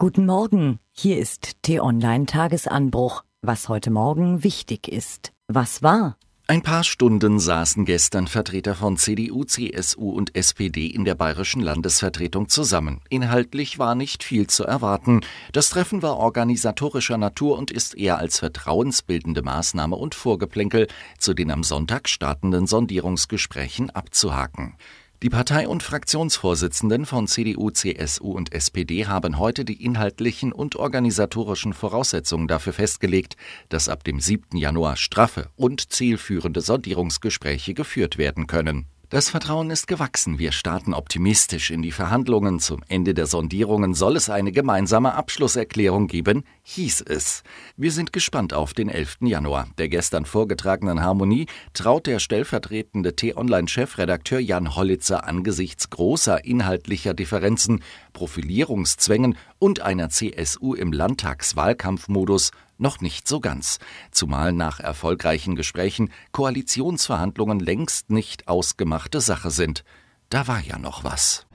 Guten Morgen, hier ist T-Online Tagesanbruch. Was heute Morgen wichtig ist. Was war? Ein paar Stunden saßen gestern Vertreter von CDU, CSU und SPD in der bayerischen Landesvertretung zusammen. Inhaltlich war nicht viel zu erwarten. Das Treffen war organisatorischer Natur und ist eher als vertrauensbildende Maßnahme und Vorgeplänkel zu den am Sonntag startenden Sondierungsgesprächen abzuhaken. Die Partei- und Fraktionsvorsitzenden von CDU, CSU und SPD haben heute die inhaltlichen und organisatorischen Voraussetzungen dafür festgelegt, dass ab dem 7. Januar straffe und zielführende Sondierungsgespräche geführt werden können. Das Vertrauen ist gewachsen. Wir starten optimistisch in die Verhandlungen. Zum Ende der Sondierungen soll es eine gemeinsame Abschlusserklärung geben, hieß es. Wir sind gespannt auf den 11. Januar. Der gestern vorgetragenen Harmonie traut der stellvertretende T-Online-Chefredakteur Jan Hollitzer angesichts großer inhaltlicher Differenzen, Profilierungszwängen und einer CSU im Landtagswahlkampfmodus noch nicht so ganz, zumal nach erfolgreichen Gesprächen Koalitionsverhandlungen längst nicht ausgemachte Sache sind. Da war ja noch was.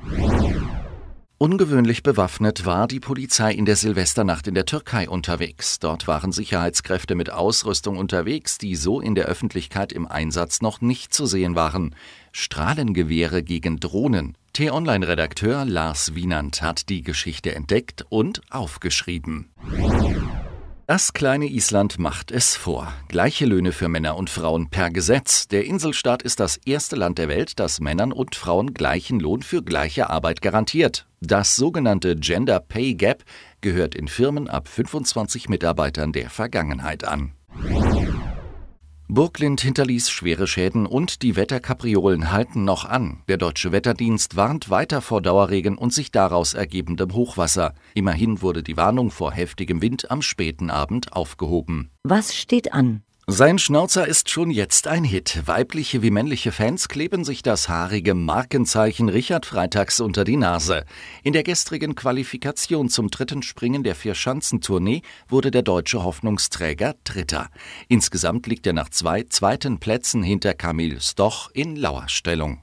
Ungewöhnlich bewaffnet war die Polizei in der Silvesternacht in der Türkei unterwegs. Dort waren Sicherheitskräfte mit Ausrüstung unterwegs, die so in der Öffentlichkeit im Einsatz noch nicht zu sehen waren. Strahlengewehre gegen Drohnen. T-Online-Redakteur Lars Wienand hat die Geschichte entdeckt und aufgeschrieben. Das kleine Island macht es vor. Gleiche Löhne für Männer und Frauen per Gesetz. Der Inselstaat ist das erste Land der Welt, das Männern und Frauen gleichen Lohn für gleiche Arbeit garantiert. Das sogenannte Gender Pay Gap gehört in Firmen ab 25 Mitarbeitern der Vergangenheit an. Burglind hinterließ schwere Schäden und die Wetterkapriolen halten noch an. Der deutsche Wetterdienst warnt weiter vor Dauerregen und sich daraus ergebendem Hochwasser. Immerhin wurde die Warnung vor heftigem Wind am späten Abend aufgehoben. Was steht an? Sein Schnauzer ist schon jetzt ein Hit. Weibliche wie männliche Fans kleben sich das haarige Markenzeichen Richard Freitags unter die Nase. In der gestrigen Qualifikation zum dritten Springen der Vier-Schanzentournee wurde der deutsche Hoffnungsträger Dritter. Insgesamt liegt er nach zwei zweiten Plätzen hinter Camille Stoch in Lauerstellung.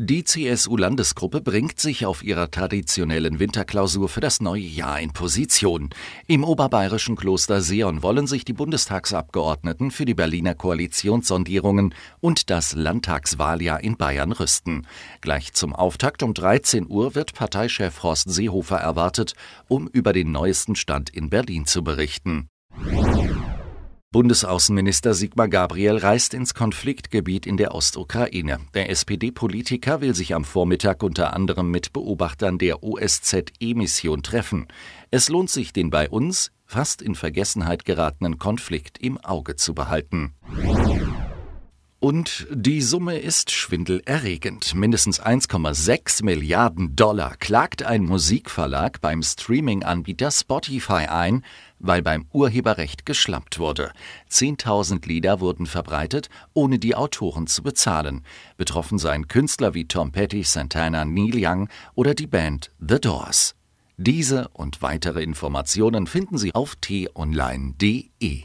Die CSU-Landesgruppe bringt sich auf ihrer traditionellen Winterklausur für das neue Jahr in Position. Im oberbayerischen Kloster Seon wollen sich die Bundestagsabgeordneten für die Berliner Koalitionssondierungen und das Landtagswahljahr in Bayern rüsten. Gleich zum Auftakt um 13 Uhr wird Parteichef Horst Seehofer erwartet, um über den neuesten Stand in Berlin zu berichten. Bundesaußenminister Sigmar Gabriel reist ins Konfliktgebiet in der Ostukraine. Der SPD-Politiker will sich am Vormittag unter anderem mit Beobachtern der OSZE-Mission treffen. Es lohnt sich, den bei uns fast in Vergessenheit geratenen Konflikt im Auge zu behalten. Und die Summe ist schwindelerregend. Mindestens 1,6 Milliarden Dollar klagt ein Musikverlag beim Streaming-Anbieter Spotify ein, weil beim Urheberrecht geschlampt wurde. 10.000 Lieder wurden verbreitet, ohne die Autoren zu bezahlen. Betroffen seien Künstler wie Tom Petty, Santana, Neil Young oder die Band The Doors. Diese und weitere Informationen finden Sie auf t-online.de.